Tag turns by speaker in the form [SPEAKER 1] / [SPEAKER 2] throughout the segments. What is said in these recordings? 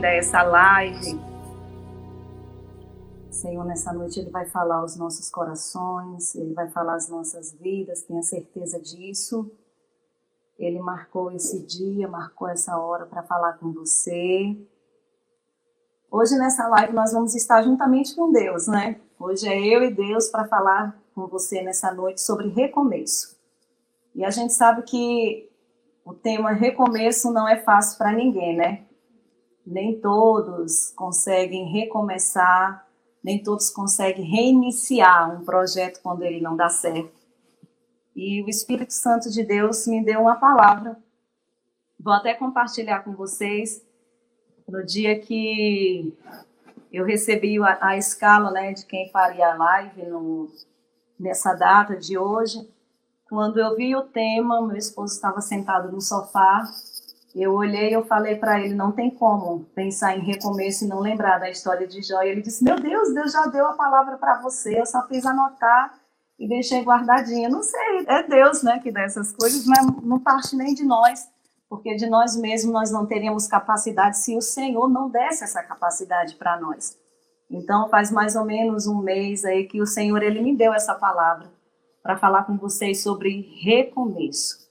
[SPEAKER 1] bem-vinda a essa live. Senhor, nessa noite Ele vai falar aos nossos corações, Ele vai falar às nossas vidas, tenha certeza disso. Ele marcou esse dia, marcou essa hora para falar com você. Hoje nessa live nós vamos estar juntamente com Deus, né? Hoje é eu e Deus para falar com você nessa noite sobre recomeço. E a gente sabe que o tema recomeço não é fácil para ninguém, né? Nem todos conseguem recomeçar, nem todos conseguem reiniciar um projeto quando ele não dá certo. E o Espírito Santo de Deus me deu uma palavra. Vou até compartilhar com vocês no dia que eu recebi a, a escala né, de quem faria a live no, nessa data de hoje. Quando eu vi o tema, meu esposo estava sentado no sofá, eu olhei e eu falei para ele, não tem como pensar em recomeço e não lembrar da história de Jó. E ele disse, meu Deus, Deus já deu a palavra para você, eu só fiz anotar e deixei guardadinha. Não sei, é Deus né, que dá essas coisas, mas não parte nem de nós, porque de nós mesmos nós não teríamos capacidade se o Senhor não desse essa capacidade para nós. Então faz mais ou menos um mês aí que o Senhor ele me deu essa palavra para falar com vocês sobre recomeço.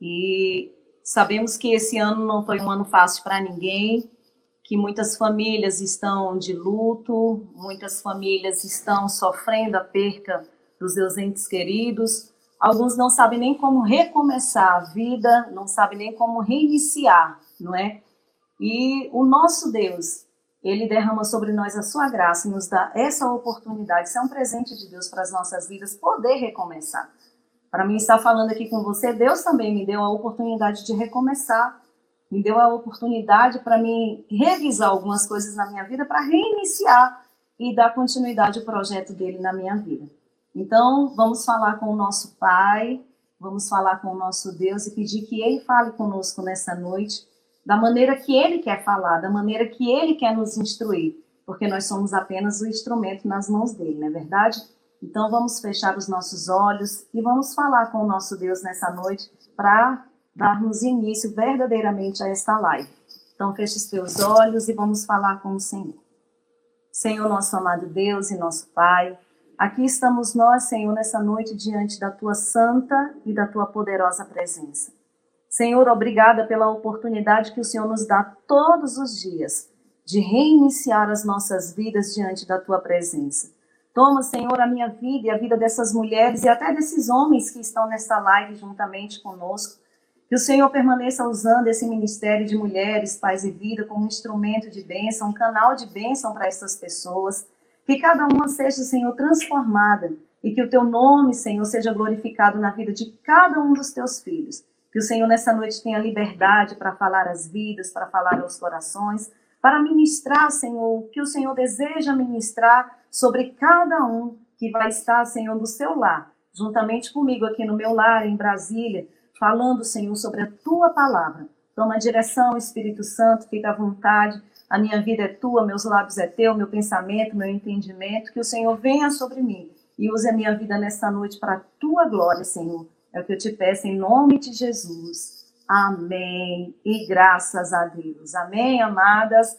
[SPEAKER 1] E sabemos que esse ano não foi um ano fácil para ninguém, que muitas famílias estão de luto, muitas famílias estão sofrendo a perca dos seus entes queridos. Alguns não sabem nem como recomeçar a vida, não sabem nem como reiniciar, não é? E o nosso Deus, ele derrama sobre nós a sua graça e nos dá essa oportunidade. Isso é um presente de Deus para as nossas vidas, poder recomeçar. Para mim estar falando aqui com você, Deus também me deu a oportunidade de recomeçar, me deu a oportunidade para mim revisar algumas coisas na minha vida, para reiniciar e dar continuidade ao projeto dele na minha vida. Então, vamos falar com o nosso Pai, vamos falar com o nosso Deus e pedir que ele fale conosco nessa noite da maneira que ele quer falar, da maneira que ele quer nos instruir, porque nós somos apenas o instrumento nas mãos dele, não é verdade? Então vamos fechar os nossos olhos e vamos falar com o nosso Deus nessa noite para darmos início verdadeiramente a esta live. Então feche os teus olhos e vamos falar com o Senhor. Senhor, nosso amado Deus e nosso Pai, aqui estamos nós, Senhor, nessa noite diante da tua santa e da tua poderosa presença. Senhor, obrigada pela oportunidade que o Senhor nos dá todos os dias de reiniciar as nossas vidas diante da tua presença. Toma, Senhor, a minha vida e a vida dessas mulheres e até desses homens que estão nesta live juntamente conosco. Que o Senhor permaneça usando esse ministério de mulheres, pais e vida como um instrumento de bênção, um canal de bênção para essas pessoas. Que cada uma seja, Senhor, transformada e que o teu nome, Senhor, seja glorificado na vida de cada um dos teus filhos. Que o Senhor nessa noite tenha liberdade para falar às vidas, para falar aos corações, para ministrar, Senhor, o que o Senhor deseja ministrar sobre cada um que vai estar, Senhor, no seu lar, juntamente comigo aqui no meu lar, em Brasília, falando, Senhor, sobre a tua palavra. Toma a direção, Espírito Santo, fica à vontade. A minha vida é tua, meus lábios é teu, meu pensamento, meu entendimento. Que o Senhor venha sobre mim e use a minha vida nesta noite para a tua glória, Senhor é o que eu te peço em nome de Jesus. Amém. E graças a Deus. Amém, amadas.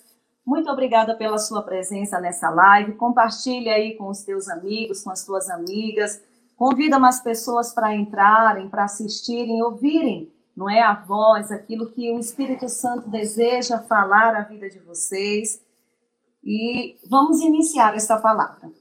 [SPEAKER 1] Muito obrigada pela sua presença nessa live. Compartilhe aí com os teus amigos, com as tuas amigas. Convida mais pessoas para entrarem, para assistirem, ouvirem, não é a voz, aquilo que o Espírito Santo deseja falar à vida de vocês. E vamos iniciar esta palavra.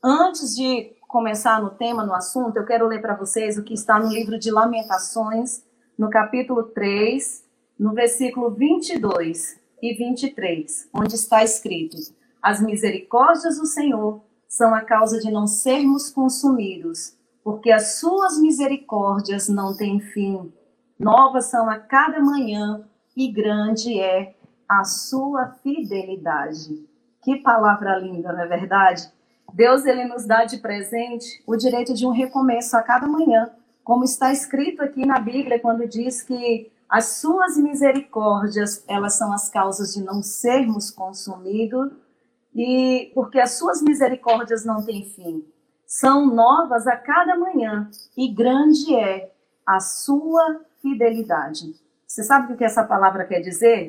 [SPEAKER 1] Antes de começar no tema, no assunto, eu quero ler para vocês o que está no livro de Lamentações, no capítulo 3, no versículo 22 e 23, onde está escrito: As misericórdias do Senhor são a causa de não sermos consumidos, porque as suas misericórdias não têm fim. Novas são a cada manhã e grande é a sua fidelidade. Que palavra linda, não é verdade? Deus ele nos dá de presente o direito de um recomeço a cada manhã, como está escrito aqui na Bíblia quando diz que as suas misericórdias, elas são as causas de não sermos consumidos e porque as suas misericórdias não têm fim. São novas a cada manhã e grande é a sua fidelidade. Você sabe o que essa palavra quer dizer?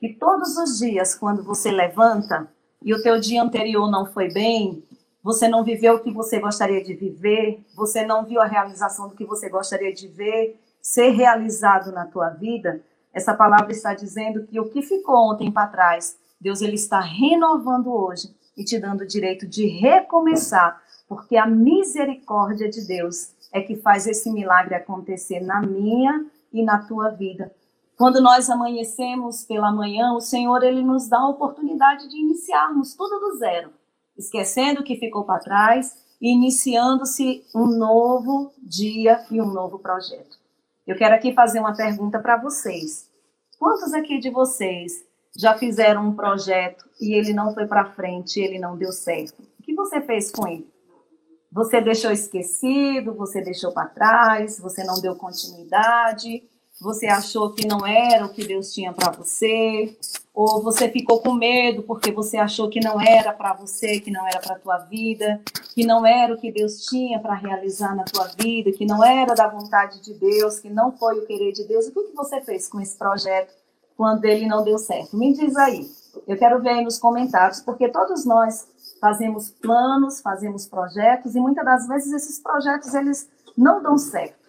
[SPEAKER 1] que todos os dias, quando você levanta e o teu dia anterior não foi bem, você não viveu o que você gostaria de viver, você não viu a realização do que você gostaria de ver ser realizado na tua vida, essa palavra está dizendo que o que ficou ontem para trás, Deus ele está renovando hoje e te dando o direito de recomeçar, porque a misericórdia de Deus é que faz esse milagre acontecer na minha e na tua vida. Quando nós amanhecemos pela manhã, o Senhor ele nos dá a oportunidade de iniciarmos tudo do zero esquecendo o que ficou para trás iniciando-se um novo dia e um novo projeto. Eu quero aqui fazer uma pergunta para vocês. Quantos aqui de vocês já fizeram um projeto e ele não foi para frente, ele não deu certo? O que você fez com ele? Você deixou esquecido, você deixou para trás, você não deu continuidade, você achou que não era o que Deus tinha para você, ou você ficou com medo porque você achou que não era para você, que não era para tua vida, que não era o que Deus tinha para realizar na tua vida, que não era da vontade de Deus, que não foi o querer de Deus. O que, que você fez com esse projeto quando ele não deu certo? Me diz aí. Eu quero ver aí nos comentários, porque todos nós fazemos planos, fazemos projetos e muitas das vezes esses projetos eles não dão certo.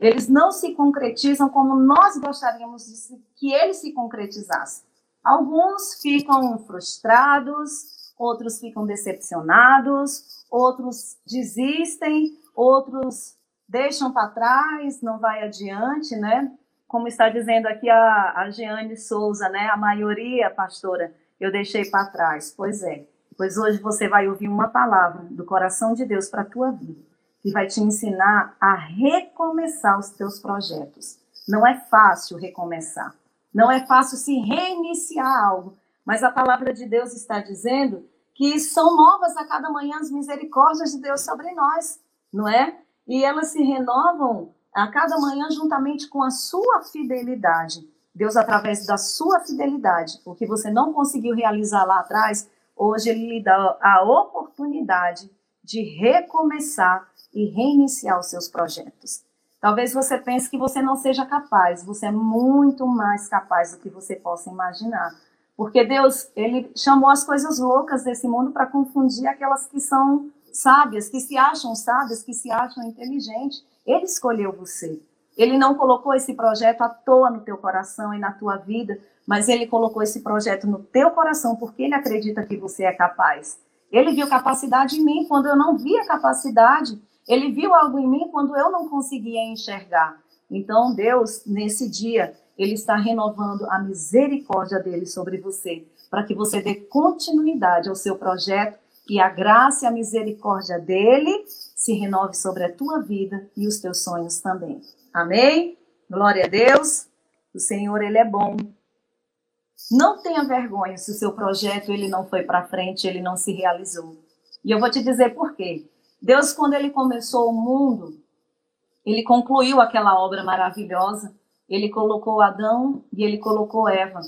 [SPEAKER 1] Eles não se concretizam como nós gostaríamos de que eles se concretizassem. Alguns ficam frustrados, outros ficam decepcionados, outros desistem, outros deixam para trás, não vai adiante, né? Como está dizendo aqui a, a Jeane Souza, né? A maioria, pastora, eu deixei para trás. Pois é. Pois hoje você vai ouvir uma palavra do coração de Deus para a tua vida que vai te ensinar a recomeçar os teus projetos. Não é fácil recomeçar. Não é fácil se reiniciar algo, mas a palavra de Deus está dizendo que são novas a cada manhã as misericórdias de Deus sobre nós, não é? E elas se renovam a cada manhã juntamente com a sua fidelidade. Deus, através da sua fidelidade, o que você não conseguiu realizar lá atrás, hoje Ele lhe dá a oportunidade de recomeçar e reiniciar os seus projetos. Talvez você pense que você não seja capaz, você é muito mais capaz do que você possa imaginar. Porque Deus, ele chamou as coisas loucas desse mundo para confundir aquelas que são sábias, que se acham sábias, que se acham inteligentes. Ele escolheu você. Ele não colocou esse projeto à toa no teu coração e na tua vida, mas ele colocou esse projeto no teu coração porque ele acredita que você é capaz. Ele viu capacidade em mim quando eu não via capacidade. Ele viu algo em mim quando eu não conseguia enxergar. Então, Deus, nesse dia, ele está renovando a misericórdia dele sobre você, para que você dê continuidade ao seu projeto e a graça e a misericórdia dele se renove sobre a tua vida e os teus sonhos também. Amém? Glória a Deus. O Senhor, ele é bom. Não tenha vergonha se o seu projeto ele não foi para frente, ele não se realizou. E eu vou te dizer por quê. Deus, quando ele começou o mundo, ele concluiu aquela obra maravilhosa. Ele colocou Adão e ele colocou Eva.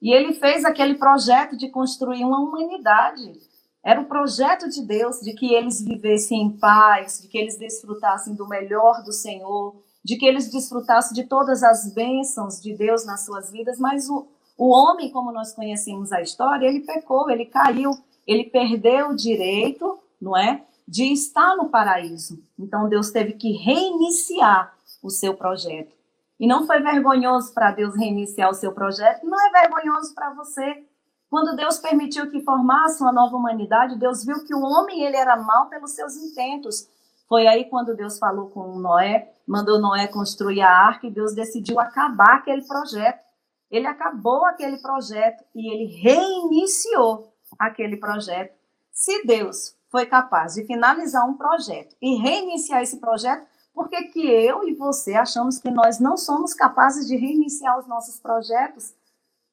[SPEAKER 1] E ele fez aquele projeto de construir uma humanidade. Era o projeto de Deus de que eles vivessem em paz, de que eles desfrutassem do melhor do Senhor, de que eles desfrutassem de todas as bênçãos de Deus nas suas vidas. Mas o, o homem, como nós conhecemos a história, ele pecou, ele caiu, ele perdeu o direito, não é? De estar no paraíso. Então Deus teve que reiniciar o seu projeto. E não foi vergonhoso para Deus reiniciar o seu projeto, não é vergonhoso para você. Quando Deus permitiu que formasse uma nova humanidade, Deus viu que o homem ele era mau pelos seus intentos. Foi aí quando Deus falou com Noé, mandou Noé construir a arca e Deus decidiu acabar aquele projeto. Ele acabou aquele projeto e ele reiniciou aquele projeto. Se Deus foi capaz de finalizar um projeto e reiniciar esse projeto, por que, que eu e você achamos que nós não somos capazes de reiniciar os nossos projetos?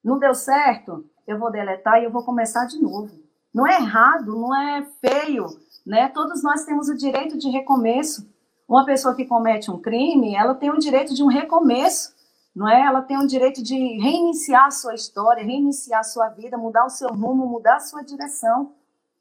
[SPEAKER 1] Não deu certo? Eu vou deletar e eu vou começar de novo. Não é errado, não é feio, né? Todos nós temos o direito de recomeço. Uma pessoa que comete um crime, ela tem o direito de um recomeço, não é? Ela tem o direito de reiniciar a sua história, reiniciar a sua vida, mudar o seu rumo, mudar a sua direção.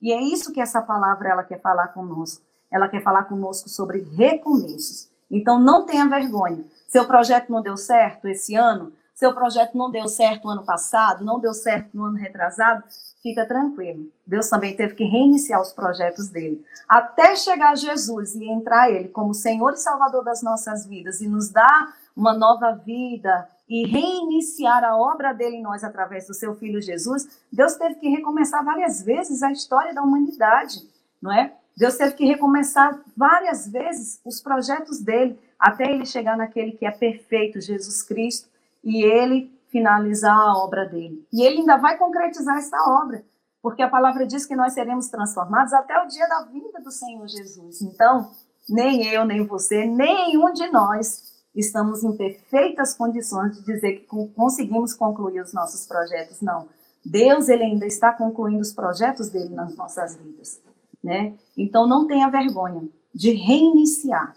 [SPEAKER 1] E é isso que essa palavra ela quer falar conosco. Ela quer falar conosco sobre recomeços. Então não tenha vergonha. Seu projeto não deu certo esse ano, seu projeto não deu certo no ano passado, não deu certo no ano retrasado, fica tranquilo. Deus também teve que reiniciar os projetos dele. Até chegar Jesus e entrar ele como Senhor e Salvador das nossas vidas e nos dar uma nova vida e reiniciar a obra dele em nós através do seu filho Jesus, Deus teve que recomeçar várias vezes a história da humanidade, não é? Deus teve que recomeçar várias vezes os projetos dele, até ele chegar naquele que é perfeito, Jesus Cristo, e ele finalizar a obra dele. E ele ainda vai concretizar essa obra, porque a palavra diz que nós seremos transformados até o dia da vinda do Senhor Jesus. Então, nem eu, nem você, nenhum de nós estamos em perfeitas condições de dizer que conseguimos concluir os nossos projetos. Não. Deus, ele ainda está concluindo os projetos dele nas nossas vidas, né? Então não tenha vergonha de reiniciar.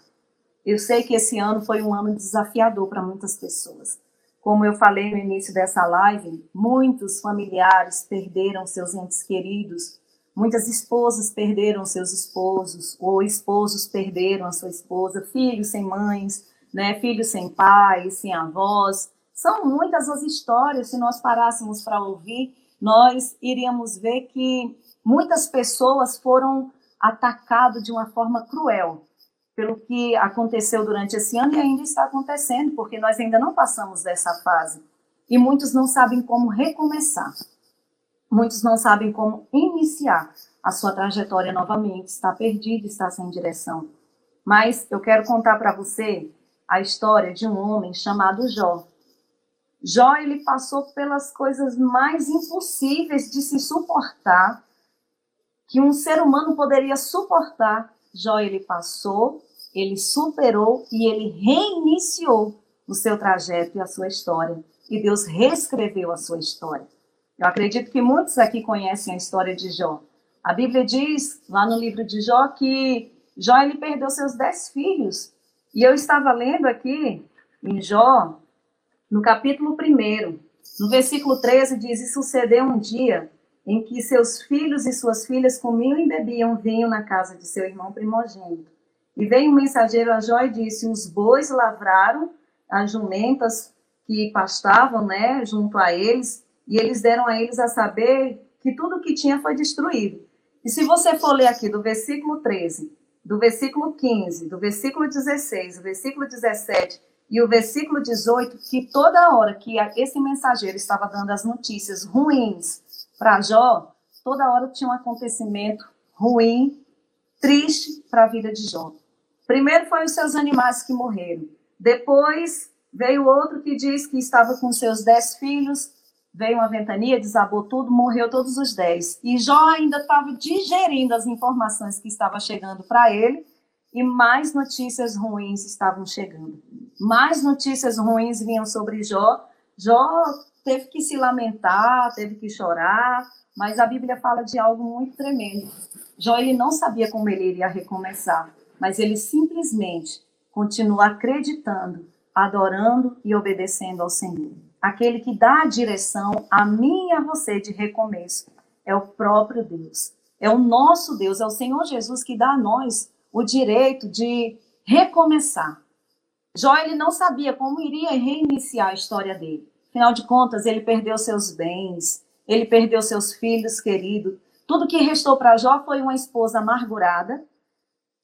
[SPEAKER 1] Eu sei que esse ano foi um ano desafiador para muitas pessoas. Como eu falei no início dessa live, muitos familiares perderam seus entes queridos, muitas esposas perderam seus esposos, ou esposos perderam a sua esposa, filhos sem mães, né, filhos sem pais, sem avós. São muitas as histórias, se nós parássemos para ouvir, nós iríamos ver que muitas pessoas foram atacadas de uma forma cruel pelo que aconteceu durante esse ano e ainda está acontecendo, porque nós ainda não passamos dessa fase. E muitos não sabem como recomeçar. Muitos não sabem como iniciar a sua trajetória novamente, está perdido, está sem direção. Mas eu quero contar para você a história de um homem chamado Jó. Jó ele passou pelas coisas mais impossíveis de se suportar que um ser humano poderia suportar. Jó ele passou ele superou e ele reiniciou o seu trajeto e a sua história. E Deus reescreveu a sua história. Eu acredito que muitos aqui conhecem a história de Jó. A Bíblia diz lá no livro de Jó que Jó ele perdeu seus dez filhos. E eu estava lendo aqui em Jó, no capítulo 1, no versículo 13, diz: E sucedeu um dia em que seus filhos e suas filhas comiam e bebiam vinho na casa de seu irmão primogênito. E veio um mensageiro a Jó e disse: Os bois lavraram as jumentas que pastavam né, junto a eles, e eles deram a eles a saber que tudo que tinha foi destruído. E se você for ler aqui do versículo 13, do versículo 15, do versículo 16, do versículo 17 e o versículo 18, que toda hora que esse mensageiro estava dando as notícias ruins para Jó, toda hora tinha um acontecimento ruim, triste para a vida de Jó. Primeiro foi os seus animais que morreram. Depois veio outro que diz que estava com seus dez filhos, veio uma ventania, desabou tudo, morreu todos os dez. E Jó ainda estava digerindo as informações que estavam chegando para ele, e mais notícias ruins estavam chegando. Mais notícias ruins vinham sobre Jó. Jó teve que se lamentar, teve que chorar, mas a Bíblia fala de algo muito tremendo. Jó ele não sabia como ele iria recomeçar mas ele simplesmente continua acreditando, adorando e obedecendo ao Senhor. Aquele que dá a direção a mim e a você de recomeço é o próprio Deus. É o nosso Deus, é o Senhor Jesus que dá a nós o direito de recomeçar. Jó ele não sabia como iria reiniciar a história dele. Afinal de contas, ele perdeu seus bens, ele perdeu seus filhos queridos. Tudo que restou para Jó foi uma esposa amargurada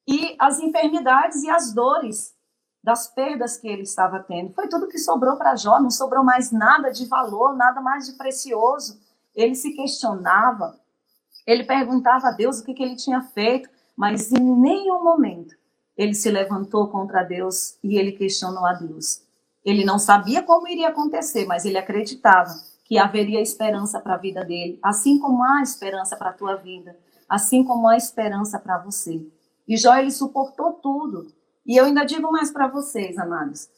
[SPEAKER 1] e as enfermidades e as dores das perdas que ele estava tendo. Foi tudo que sobrou para Jó, não sobrou mais nada de valor, nada mais de precioso. Ele se questionava, ele perguntava a Deus o que, que ele tinha feito, mas em nenhum momento ele se levantou contra Deus e ele questionou a Deus. Ele não sabia como iria acontecer, mas ele acreditava que haveria esperança para a vida dele, assim como há esperança para a tua vida, assim como há esperança para você. E Jó, ele suportou tudo. E eu ainda digo mais para vocês, amados.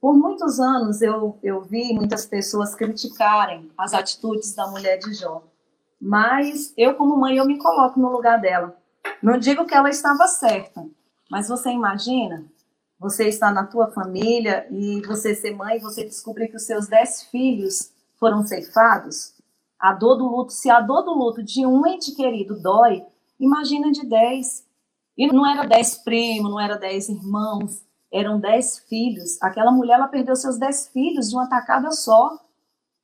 [SPEAKER 1] Por muitos anos eu, eu vi muitas pessoas criticarem as atitudes da mulher de Jó. Mas eu, como mãe, eu me coloco no lugar dela. Não digo que ela estava certa, mas você imagina você está na tua família e você ser mãe você descobrir que os seus dez filhos foram ceifados? A dor do luto, se a dor do luto de um ente querido dói, imagina de dez. E não era dez primos, não era dez irmãos, eram dez filhos. Aquela mulher ela perdeu seus dez filhos de uma tacada só.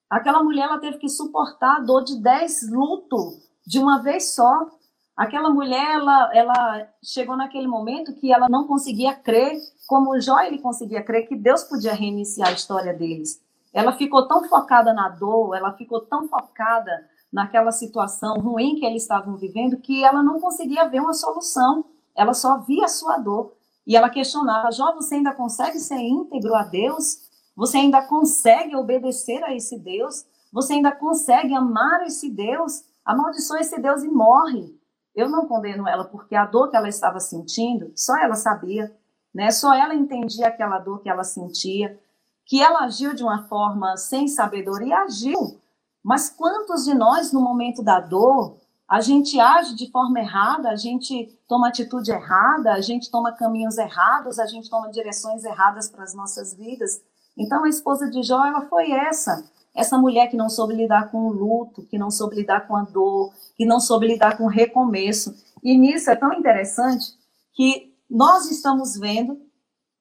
[SPEAKER 1] Aquela mulher ela teve que suportar a dor de dez luto de uma vez só. Aquela mulher ela, ela chegou naquele momento que ela não conseguia crer, como Jó ele conseguia crer que Deus podia reiniciar a história deles. Ela ficou tão focada na dor, ela ficou tão focada naquela situação ruim que eles estavam vivendo que ela não conseguia ver uma solução. Ela só via a sua dor. E ela questionava: Jó, você ainda consegue ser íntegro a Deus? Você ainda consegue obedecer a esse Deus? Você ainda consegue amar esse Deus? Amaldiçoa esse Deus e morre. Eu não condeno ela porque a dor que ela estava sentindo, só ela sabia, né? Só ela entendia aquela dor que ela sentia, que ela agiu de uma forma sem sabedoria, agiu. Mas quantos de nós no momento da dor a gente age de forma errada, a gente toma atitude errada, a gente toma caminhos errados, a gente toma direções erradas para as nossas vidas. Então a esposa de Jó, ela foi essa, essa mulher que não soube lidar com o luto, que não soube lidar com a dor, que não soube lidar com o recomeço. E nisso é tão interessante que nós estamos vendo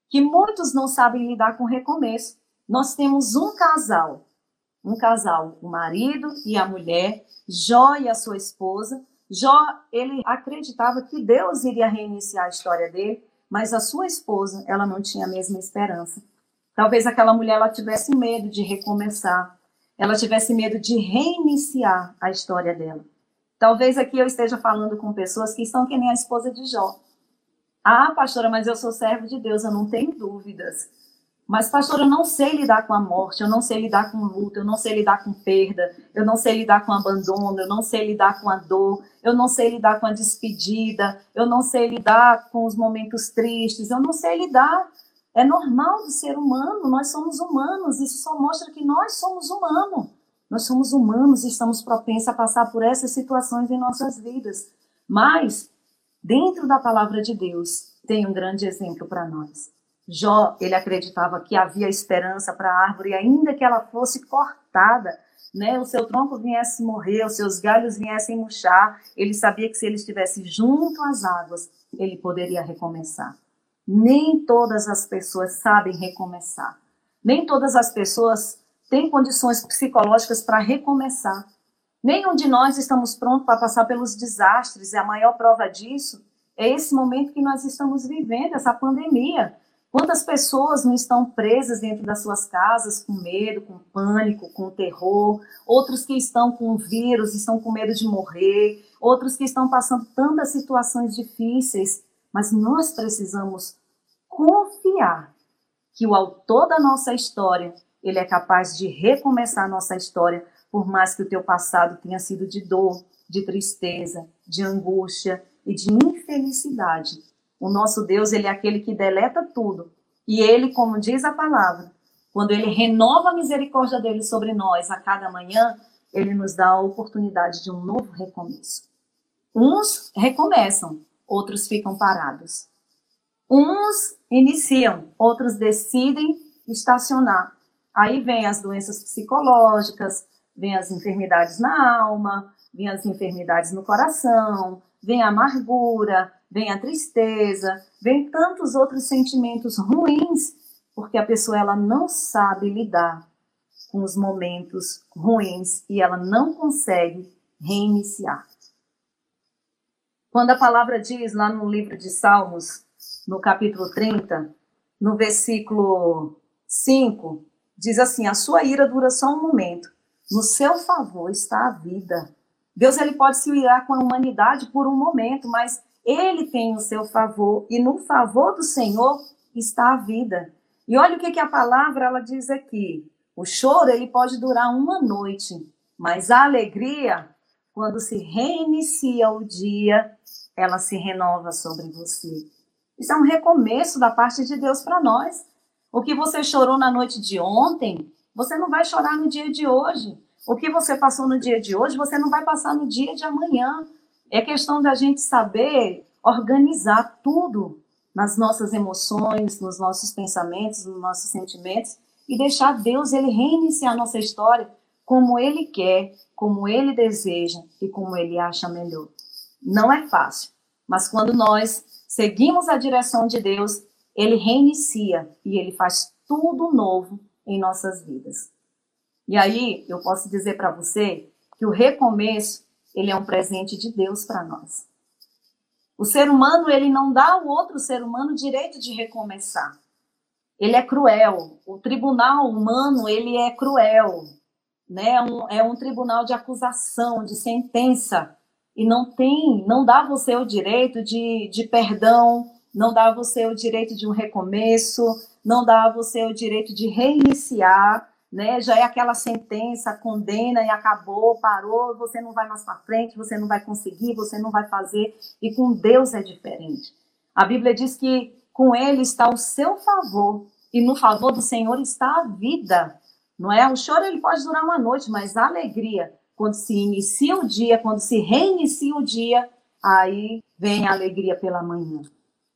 [SPEAKER 1] que muitos não sabem lidar com o recomeço. Nós temos um casal um casal, o marido e a mulher, Jó e a sua esposa. Jó, ele acreditava que Deus iria reiniciar a história dele, mas a sua esposa, ela não tinha a mesma esperança. Talvez aquela mulher ela tivesse medo de recomeçar, ela tivesse medo de reiniciar a história dela. Talvez aqui eu esteja falando com pessoas que estão que nem a esposa de Jó. Ah, pastora, mas eu sou servo de Deus, eu não tenho dúvidas. Mas, pastor, eu não sei lidar com a morte, eu não sei lidar com luto, eu não sei lidar com perda, eu não sei lidar com abandono, eu não sei lidar com a dor, eu não sei lidar com a despedida, eu não sei lidar com os momentos tristes, eu não sei lidar. É normal do ser humano, nós somos humanos, isso só mostra que nós somos humanos. Nós somos humanos e estamos propensos a passar por essas situações em nossas vidas. Mas, dentro da palavra de Deus, tem um grande exemplo para nós. Jó, ele acreditava que havia esperança para a árvore, ainda que ela fosse cortada, né, o seu tronco viesse morrer, os seus galhos viessem murchar, ele sabia que se ele estivesse junto às águas, ele poderia recomeçar. Nem todas as pessoas sabem recomeçar. Nem todas as pessoas têm condições psicológicas para recomeçar. Nenhum de nós estamos prontos para passar pelos desastres, e a maior prova disso é esse momento que nós estamos vivendo, essa pandemia. Quantas pessoas não estão presas dentro das suas casas com medo, com pânico, com terror? Outros que estão com vírus, estão com medo de morrer. Outros que estão passando tantas situações difíceis. Mas nós precisamos confiar que o autor da nossa história, ele é capaz de recomeçar a nossa história, por mais que o teu passado tenha sido de dor, de tristeza, de angústia e de infelicidade. O nosso Deus, ele é aquele que deleta tudo. E ele, como diz a palavra, quando ele renova a misericórdia dele sobre nós a cada manhã, ele nos dá a oportunidade de um novo recomeço. Uns recomeçam, outros ficam parados. Uns iniciam, outros decidem estacionar. Aí vem as doenças psicológicas, vem as enfermidades na alma, vem as enfermidades no coração, vem a amargura, vem a tristeza, vem tantos outros sentimentos ruins, porque a pessoa ela não sabe lidar com os momentos ruins e ela não consegue reiniciar. Quando a palavra diz lá no livro de Salmos, no capítulo 30, no versículo 5, diz assim: A sua ira dura só um momento, no seu favor está a vida. Deus ele pode se irar com a humanidade por um momento, mas ele tem o seu favor e no favor do Senhor está a vida. E olha o que, que a palavra ela diz aqui. O choro ele pode durar uma noite, mas a alegria, quando se reinicia o dia, ela se renova sobre você. Isso é um recomeço da parte de Deus para nós. O que você chorou na noite de ontem, você não vai chorar no dia de hoje. O que você passou no dia de hoje, você não vai passar no dia de amanhã. É questão da gente saber organizar tudo nas nossas emoções, nos nossos pensamentos, nos nossos sentimentos e deixar Deus ele reiniciar nossa história como ele quer, como ele deseja e como ele acha melhor. Não é fácil, mas quando nós seguimos a direção de Deus, ele reinicia e ele faz tudo novo em nossas vidas. E aí eu posso dizer para você que o recomeço, ele é um presente de Deus para nós. O ser humano, ele não dá ao outro ser humano direito de recomeçar. Ele é cruel. O tribunal humano, ele é cruel. Né? É um, é um tribunal de acusação, de sentença. E não tem, não dá você o direito de, de perdão, não dá a você o direito de um recomeço, não dá a você o direito de reiniciar, né? Já é aquela sentença, condena e acabou, parou, você não vai mais para frente, você não vai conseguir, você não vai fazer. E com Deus é diferente. A Bíblia diz que com ele está o seu favor e no favor do Senhor está a vida. Não é? O choro ele pode durar uma noite, mas a alegria, quando se inicia o dia, quando se reinicia o dia, aí vem a alegria pela manhã.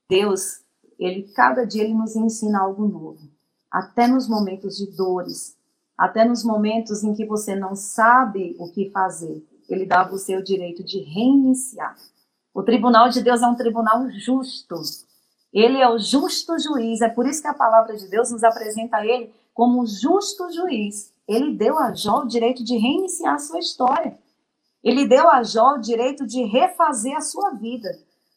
[SPEAKER 1] Deus, ele cada dia ele nos ensina algo novo, até nos momentos de dores, até nos momentos em que você não sabe o que fazer, ele dá a você o direito de reiniciar. O tribunal de Deus é um tribunal justo. Ele é o justo juiz. É por isso que a palavra de Deus nos apresenta ele como justo juiz. Ele deu a Jó o direito de reiniciar a sua história. Ele deu a Jó o direito de refazer a sua vida.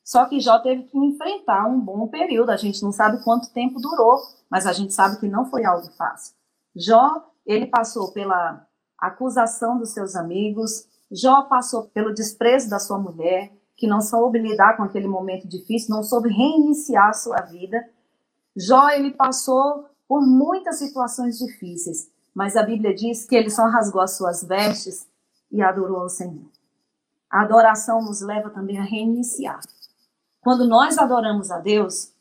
[SPEAKER 1] Só que Jó teve que enfrentar um bom período. A gente não sabe quanto tempo durou, mas a gente sabe que não foi algo fácil. Jó ele passou pela acusação dos seus amigos, Jó passou pelo desprezo da sua mulher, que não soube lidar com aquele momento difícil, não soube reiniciar sua vida. Jó, ele passou por muitas situações difíceis, mas a Bíblia diz que ele só rasgou as suas vestes e adorou ao Senhor. A adoração nos leva também a reiniciar. Quando nós adoramos a Deus,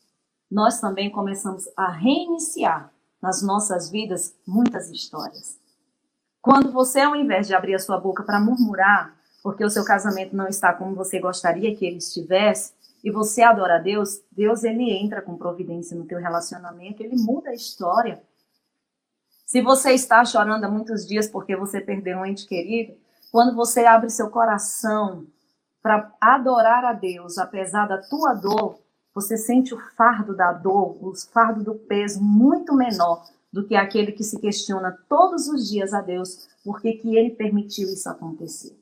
[SPEAKER 1] nós também começamos a reiniciar nas nossas vidas muitas histórias. Quando você, ao invés de abrir a sua boca para murmurar, porque o seu casamento não está como você gostaria que ele estivesse, e você adora a Deus, Deus ele entra com providência no teu relacionamento, ele muda a história. Se você está chorando há muitos dias porque você perdeu um ente querido, quando você abre seu coração para adorar a Deus, apesar da tua dor, você sente o fardo da dor, o fardo do peso muito menor do que aquele que se questiona todos os dias a Deus por que ele permitiu isso acontecer.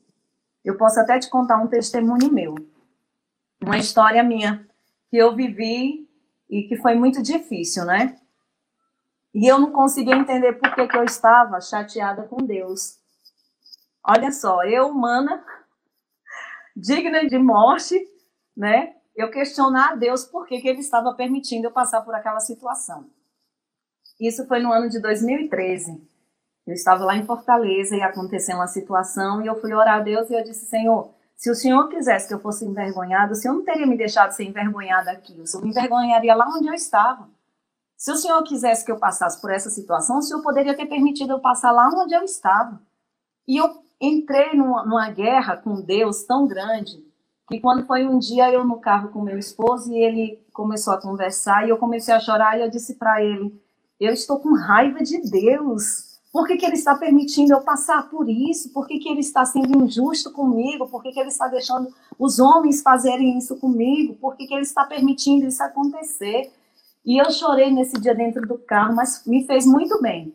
[SPEAKER 1] Eu posso até te contar um testemunho meu, uma história minha que eu vivi e que foi muito difícil, né? E eu não conseguia entender por que, que eu estava chateada com Deus. Olha só, eu, humana, digna de morte, né? Eu questionar a Deus por que, que ele estava permitindo eu passar por aquela situação. Isso foi no ano de 2013. Eu estava lá em Fortaleza e aconteceu uma situação e eu fui orar a Deus e eu disse, Senhor, se o Senhor quisesse que eu fosse envergonhada, o Senhor não teria me deixado ser envergonhada aqui. O Senhor me envergonharia lá onde eu estava. Se o Senhor quisesse que eu passasse por essa situação, o Senhor poderia ter permitido eu passar lá onde eu estava. E eu entrei numa, numa guerra com Deus tão grande e quando foi um dia eu no carro com meu esposo e ele começou a conversar e eu comecei a chorar e eu disse para ele: Eu estou com raiva de Deus. Por que, que ele está permitindo eu passar por isso? Por que, que ele está sendo injusto comigo? Por que, que ele está deixando os homens fazerem isso comigo? Por que, que ele está permitindo isso acontecer? E eu chorei nesse dia dentro do carro, mas me fez muito bem.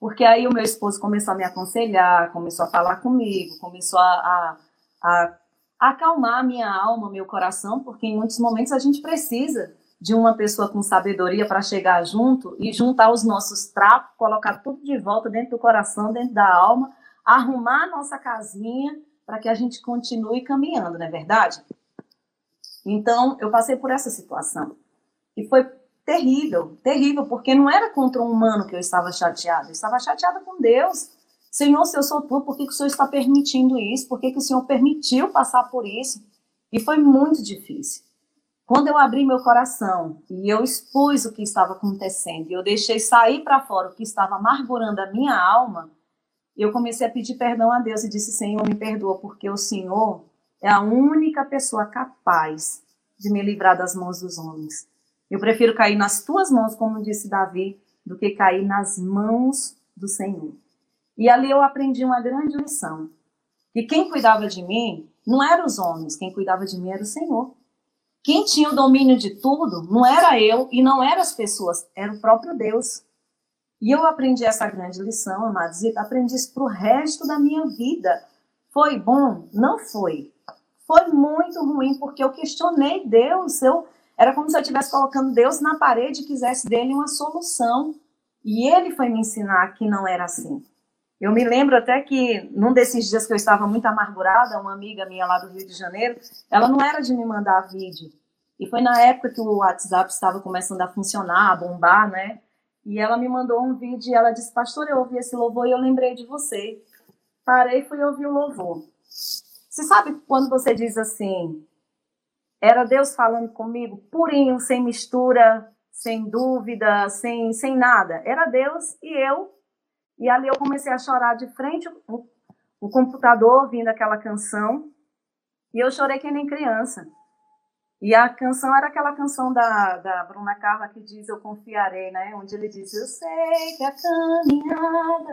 [SPEAKER 1] Porque aí o meu esposo começou a me aconselhar, começou a falar comigo, começou a, a, a acalmar minha alma, meu coração, porque em muitos momentos a gente precisa de uma pessoa com sabedoria para chegar junto e juntar os nossos trapos, colocar tudo de volta dentro do coração, dentro da alma, arrumar a nossa casinha para que a gente continue caminhando, não é verdade? Então, eu passei por essa situação. E foi terrível, terrível, porque não era contra um humano que eu estava chateada, eu estava chateada com Deus. Senhor, se eu sou tu, por que, que o Senhor está permitindo isso? Por que, que o Senhor permitiu passar por isso? E foi muito difícil. Quando eu abri meu coração e eu expus o que estava acontecendo, e eu deixei sair para fora o que estava amargurando a minha alma, eu comecei a pedir perdão a Deus e disse: Senhor, me perdoa, porque o Senhor é a única pessoa capaz de me livrar das mãos dos homens. Eu prefiro cair nas tuas mãos, como disse Davi, do que cair nas mãos do Senhor. E ali eu aprendi uma grande lição. Que quem cuidava de mim não eram os homens, quem cuidava de mim era o Senhor. quem tinha o domínio de tudo não era eu e não eram as pessoas, era o próprio Deus. E eu aprendi essa grande lição, amados, e aprendi isso para o resto da minha vida. Foi bom? Não foi. Foi muito ruim, porque eu questionei Deus. Eu, era como se eu estivesse colocando Deus na parede e quisesse dele uma solução. E ele foi me ensinar que não era assim. Eu me lembro até que num desses dias que eu estava muito amargurada, uma amiga minha lá do Rio de Janeiro, ela não era de me mandar vídeo. E foi na época que o WhatsApp estava começando a funcionar, a bombar, né? E ela me mandou um vídeo e ela disse: Pastor, eu ouvi esse louvor e eu lembrei de você. Parei e fui ouvir o louvor. Você sabe quando você diz assim: Era Deus falando comigo, purinho, sem mistura, sem dúvida, sem, sem nada. Era Deus e eu. E ali eu comecei a chorar de frente o, o computador, ouvindo aquela canção. E eu chorei que nem criança. E a canção era aquela canção da, da Bruna Carla que diz Eu Confiarei, né? Onde ele diz Eu sei que a caminhada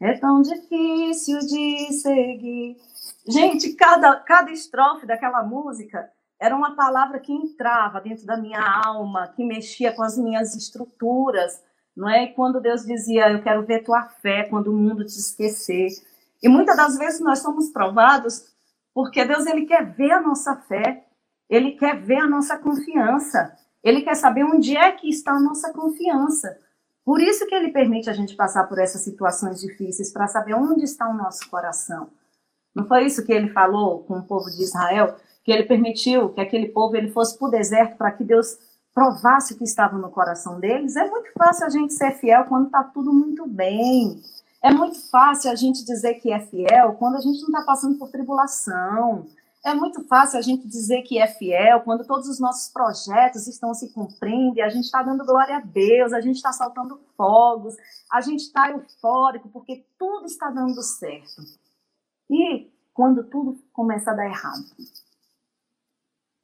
[SPEAKER 1] é tão difícil de seguir. Gente, cada, cada estrofe daquela música era uma palavra que entrava dentro da minha alma, que mexia com as minhas estruturas, não é? E quando Deus dizia, eu quero ver tua fé quando o mundo te esquecer. E muitas das vezes nós somos provados porque Deus ele quer ver a nossa fé. Ele quer ver a nossa confiança. Ele quer saber onde é que está a nossa confiança. Por isso que ele permite a gente passar por essas situações difíceis, para saber onde está o nosso coração. Não foi isso que ele falou com o povo de Israel? Que ele permitiu que aquele povo ele fosse para o deserto para que Deus provasse o que estava no coração deles? É muito fácil a gente ser fiel quando está tudo muito bem. É muito fácil a gente dizer que é fiel quando a gente não está passando por tribulação. É muito fácil a gente dizer que é fiel quando todos os nossos projetos estão se cumprindo e a gente está dando glória a Deus, a gente está soltando fogos, a gente está eufórico porque tudo está dando certo. E quando tudo começa a dar errado.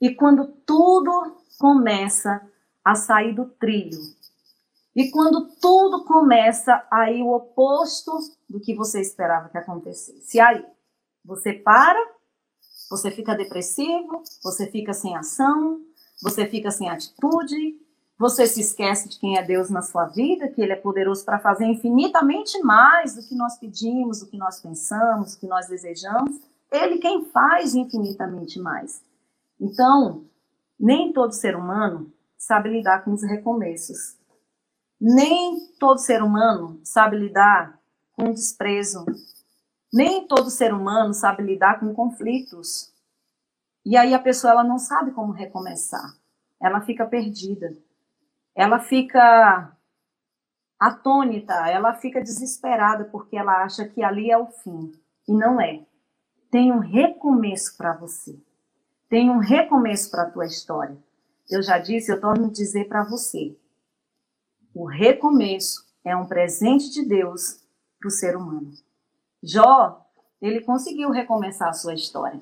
[SPEAKER 1] E quando tudo começa a sair do trilho. E quando tudo começa a ir o oposto do que você esperava que acontecesse. Aí você para você fica depressivo, você fica sem ação, você fica sem atitude, você se esquece de quem é Deus na sua vida, que Ele é poderoso para fazer infinitamente mais do que nós pedimos, do que nós pensamos, do que nós desejamos. Ele quem faz infinitamente mais. Então, nem todo ser humano sabe lidar com os recomeços. Nem todo ser humano sabe lidar com o desprezo, nem todo ser humano sabe lidar com conflitos. E aí a pessoa ela não sabe como recomeçar. Ela fica perdida. Ela fica atônita, ela fica desesperada porque ela acha que ali é o fim. E não é. Tem um recomeço para você. Tem um recomeço para a tua história. Eu já disse, eu torno a dizer para você. O recomeço é um presente de Deus para o ser humano. Jó, ele conseguiu recomeçar a sua história.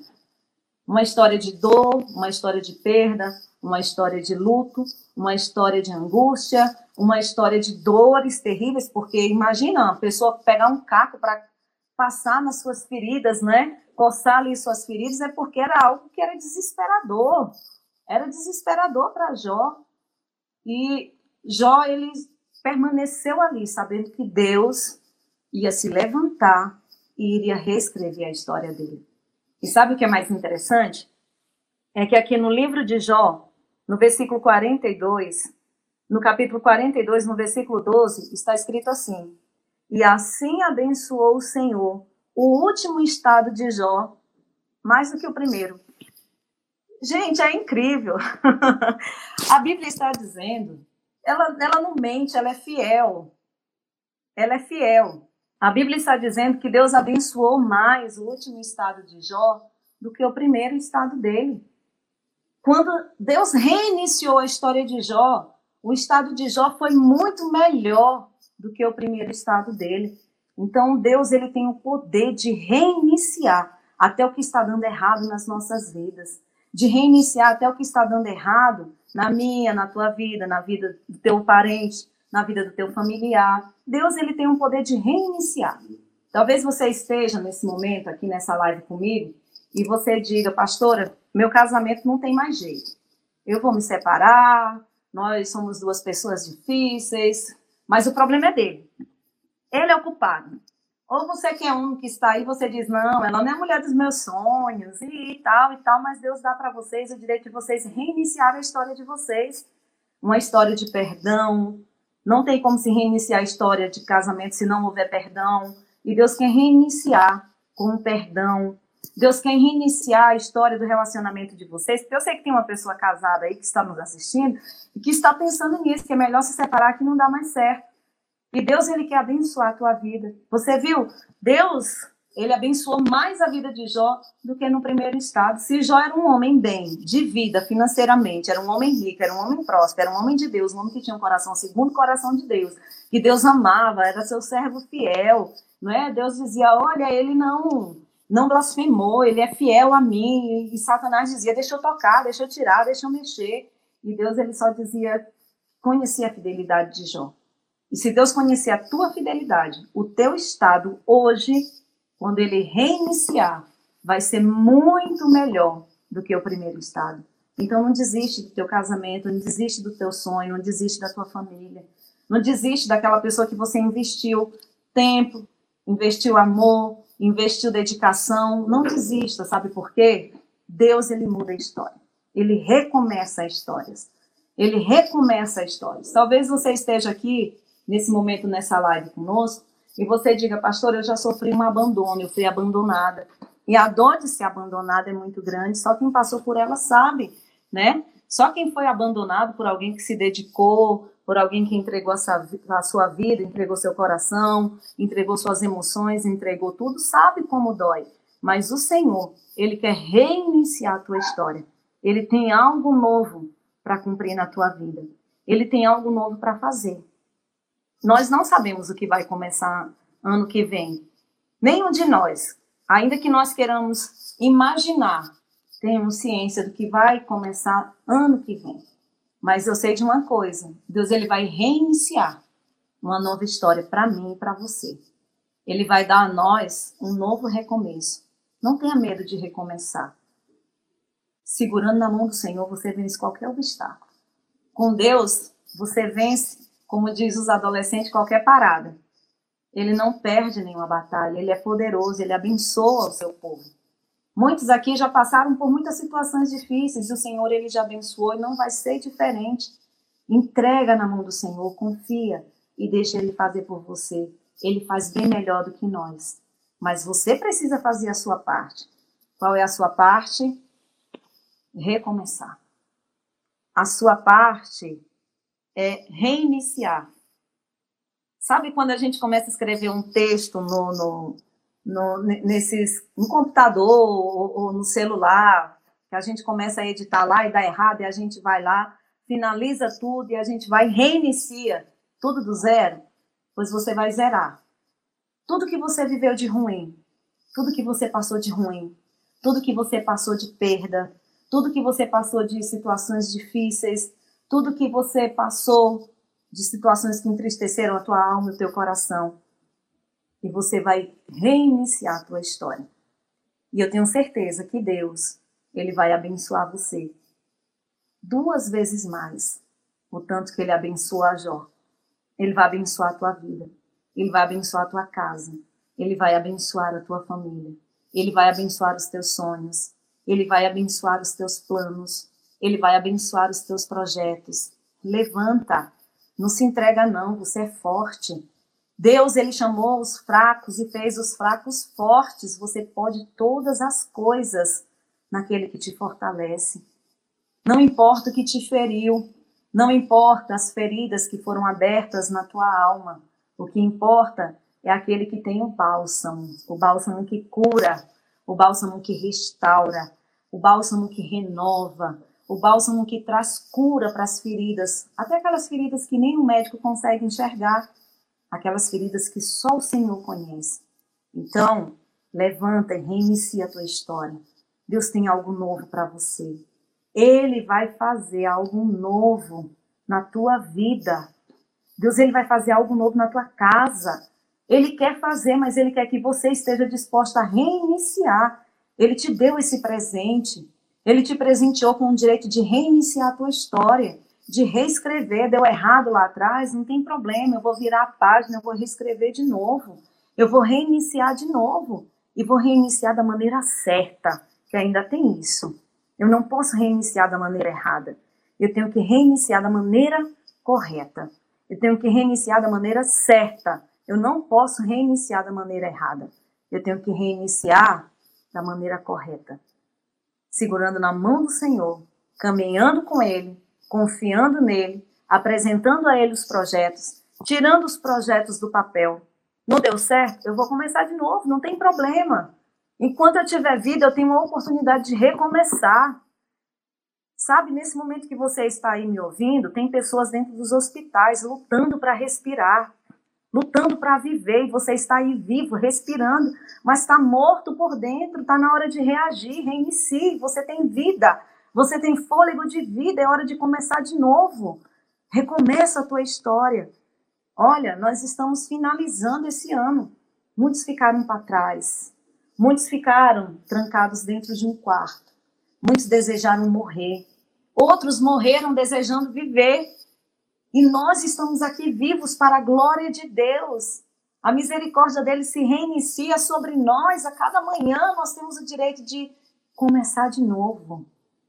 [SPEAKER 1] Uma história de dor, uma história de perda, uma história de luto, uma história de angústia, uma história de dores terríveis, porque imagina uma pessoa pegar um caco para passar nas suas feridas, né? Coçar ali suas feridas, é porque era algo que era desesperador. Era desesperador para Jó. E Jó, ele permaneceu ali, sabendo que Deus ia se levantar e iria reescrever a história dele. E sabe o que é mais interessante? É que aqui no livro de Jó, no versículo 42, no capítulo 42, no versículo 12, está escrito assim: E assim abençoou o Senhor o último estado de Jó, mais do que o primeiro. Gente, é incrível. a Bíblia está dizendo, ela, ela não mente, ela é fiel. Ela é fiel. A Bíblia está dizendo que Deus abençoou mais o último estado de Jó do que o primeiro estado dele. Quando Deus reiniciou a história de Jó, o estado de Jó foi muito melhor do que o primeiro estado dele. Então Deus ele tem o poder de reiniciar até o que está dando errado nas nossas vidas, de reiniciar até o que está dando errado na minha, na tua vida, na vida do teu parente, na vida do teu familiar. Deus ele tem um poder de reiniciar. Talvez você esteja nesse momento aqui nessa live comigo e você diga, pastora, meu casamento não tem mais jeito. eu vou me separar, nós somos duas pessoas difíceis, mas o problema é dele. Ele é o culpado. Ou você que é um que está aí, você diz, não, ela não é a mulher dos meus sonhos, e tal, e tal, mas Deus dá para vocês o direito de vocês reiniciar a história de vocês. Uma história de perdão. Não tem como se reiniciar a história de casamento se não houver perdão. E Deus quer reiniciar com o perdão. Deus quer reiniciar a história do relacionamento de vocês. Porque eu sei que tem uma pessoa casada aí que está nos assistindo e que está pensando nisso, que é melhor se separar que não dá mais certo. E Deus, ele quer abençoar a tua vida. Você viu? Deus, ele abençoou mais a vida de Jó do que no primeiro estado. Se Jó era um homem bem, de vida, financeiramente, era um homem rico, era um homem próspero, era um homem de Deus, um homem que tinha um coração segundo o coração de Deus, que Deus amava, era seu servo fiel, não é? Deus dizia, olha, ele não não blasfemou, ele é fiel a mim. E Satanás dizia, deixa eu tocar, deixa eu tirar, deixa eu mexer. E Deus, ele só dizia, conhecia a fidelidade de Jó. E se Deus conhecer a tua fidelidade, o teu estado hoje, quando ele reiniciar, vai ser muito melhor do que o primeiro estado. Então não desiste do teu casamento, não desiste do teu sonho, não desiste da tua família. Não desiste daquela pessoa que você investiu tempo, investiu amor, investiu dedicação. Não desista, sabe por quê? Deus ele muda a história. Ele recomeça histórias. Ele recomeça histórias. Talvez você esteja aqui nesse momento, nessa live conosco, e você diga, pastor, eu já sofri um abandono, eu fui abandonada. E a dor de ser abandonada é muito grande, só quem passou por ela sabe, né? Só quem foi abandonado por alguém que se dedicou, por alguém que entregou a sua vida, entregou seu coração, entregou suas emoções, entregou tudo, sabe como dói. Mas o Senhor, Ele quer reiniciar a tua história. Ele tem algo novo para cumprir na tua vida. Ele tem algo novo para fazer. Nós não sabemos o que vai começar ano que vem. Nenhum de nós, ainda que nós queiramos imaginar, temos ciência do que vai começar ano que vem. Mas eu sei de uma coisa, Deus ele vai reiniciar uma nova história para mim e para você. Ele vai dar a nós um novo recomeço. Não tenha medo de recomeçar. Segurando na mão do Senhor, você vence qualquer obstáculo. Com Deus, você vence como diz os adolescentes, qualquer parada. Ele não perde nenhuma batalha, ele é poderoso, ele abençoa o seu povo. Muitos aqui já passaram por muitas situações difíceis e o Senhor ele já abençoou e não vai ser diferente. Entrega na mão do Senhor, confia e deixa ele fazer por você. Ele faz bem melhor do que nós. Mas você precisa fazer a sua parte. Qual é a sua parte? Recomeçar. A sua parte é reiniciar. Sabe quando a gente começa a escrever um texto no, no, no, nesses, no computador ou, ou no celular, que a gente começa a editar lá e dá errado, e a gente vai lá, finaliza tudo e a gente vai reinicia tudo do zero, pois você vai zerar. Tudo que você viveu de ruim, tudo que você passou de ruim, tudo que você passou de perda, tudo que você passou de situações difíceis, tudo que você passou de situações que entristeceram a tua alma e o teu coração. E você vai reiniciar a tua história. E eu tenho certeza que Deus, ele vai abençoar você duas vezes mais, o tanto que ele abençoa a Jó. Ele vai abençoar a tua vida. Ele vai abençoar a tua casa. Ele vai abençoar a tua família. Ele vai abençoar os teus sonhos. Ele vai abençoar os teus planos. Ele vai abençoar os teus projetos. Levanta, não se entrega não, você é forte. Deus ele chamou os fracos e fez os fracos fortes. Você pode todas as coisas naquele que te fortalece. Não importa o que te feriu, não importa as feridas que foram abertas na tua alma. O que importa é aquele que tem o bálsamo, o bálsamo que cura, o bálsamo que restaura, o bálsamo que renova, o bálsamo que traz cura para as feridas, até aquelas feridas que nem o médico consegue enxergar, aquelas feridas que só o Senhor conhece. Então, levanta e reinicia a tua história. Deus tem algo novo para você. Ele vai fazer algo novo na tua vida. Deus ele vai fazer algo novo na tua casa. Ele quer fazer, mas ele quer que você esteja disposta a reiniciar. Ele te deu esse presente. Ele te presenteou com o direito de reiniciar a tua história, de reescrever. Deu errado lá atrás, não tem problema, eu vou virar a página, eu vou reescrever de novo. Eu vou reiniciar de novo e vou reiniciar da maneira certa, que ainda tem isso. Eu não posso reiniciar da maneira errada. Eu tenho que reiniciar da maneira correta. Eu tenho que reiniciar da maneira certa. Eu não posso reiniciar da maneira errada. Eu tenho que reiniciar da maneira correta. Segurando na mão do Senhor, caminhando com Ele, confiando nele, apresentando a Ele os projetos, tirando os projetos do papel. Não deu certo? Eu vou começar de novo, não tem problema. Enquanto eu tiver vida, eu tenho uma oportunidade de recomeçar. Sabe, nesse momento que você está aí me ouvindo, tem pessoas dentro dos hospitais lutando para respirar, lutando para viver, e você está aí vivo, respirando, mas está morto por dentro, está na hora de reagir, reinicie, você tem vida, você tem fôlego de vida, é hora de começar de novo. Recomeça a tua história. Olha, nós estamos finalizando esse ano. Muitos ficaram para trás, muitos ficaram trancados dentro de um quarto. Muitos desejaram morrer. Outros morreram desejando viver. E nós estamos aqui vivos para a glória de Deus. A misericórdia dele se reinicia sobre nós a cada manhã. Nós temos o direito de começar de novo.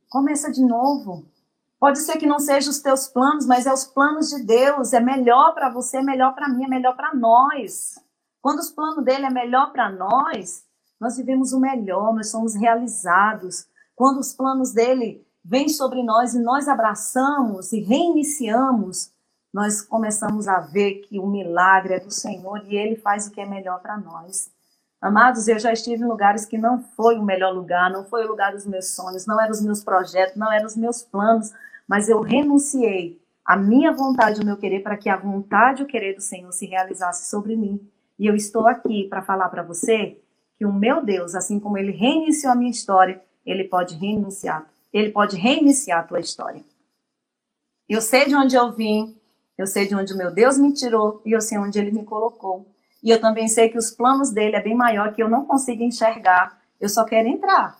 [SPEAKER 1] Começa de novo. Pode ser que não sejam os teus planos, mas é os planos de Deus. É melhor para você, é melhor para mim, é melhor para nós. Quando os planos dele é melhor para nós, nós vivemos o melhor, nós somos realizados quando os planos dele vêm sobre nós e nós abraçamos e reiniciamos, nós começamos a ver que o milagre é do Senhor e ele faz o que é melhor para nós. Amados, eu já estive em lugares que não foi o melhor lugar, não foi o lugar dos meus sonhos, não eram os meus projetos, não eram os meus planos, mas eu renunciei à minha vontade, o meu querer, para que a vontade e o querer do Senhor se realizasse sobre mim. E eu estou aqui para falar para você que o meu Deus, assim como ele reiniciou a minha história, ele pode reiniciar, ele pode reiniciar a tua história. Eu sei de onde eu vim, eu sei de onde o meu Deus me tirou e eu sei onde ele me colocou. E eu também sei que os planos dele é bem maior que eu não consigo enxergar. Eu só quero entrar.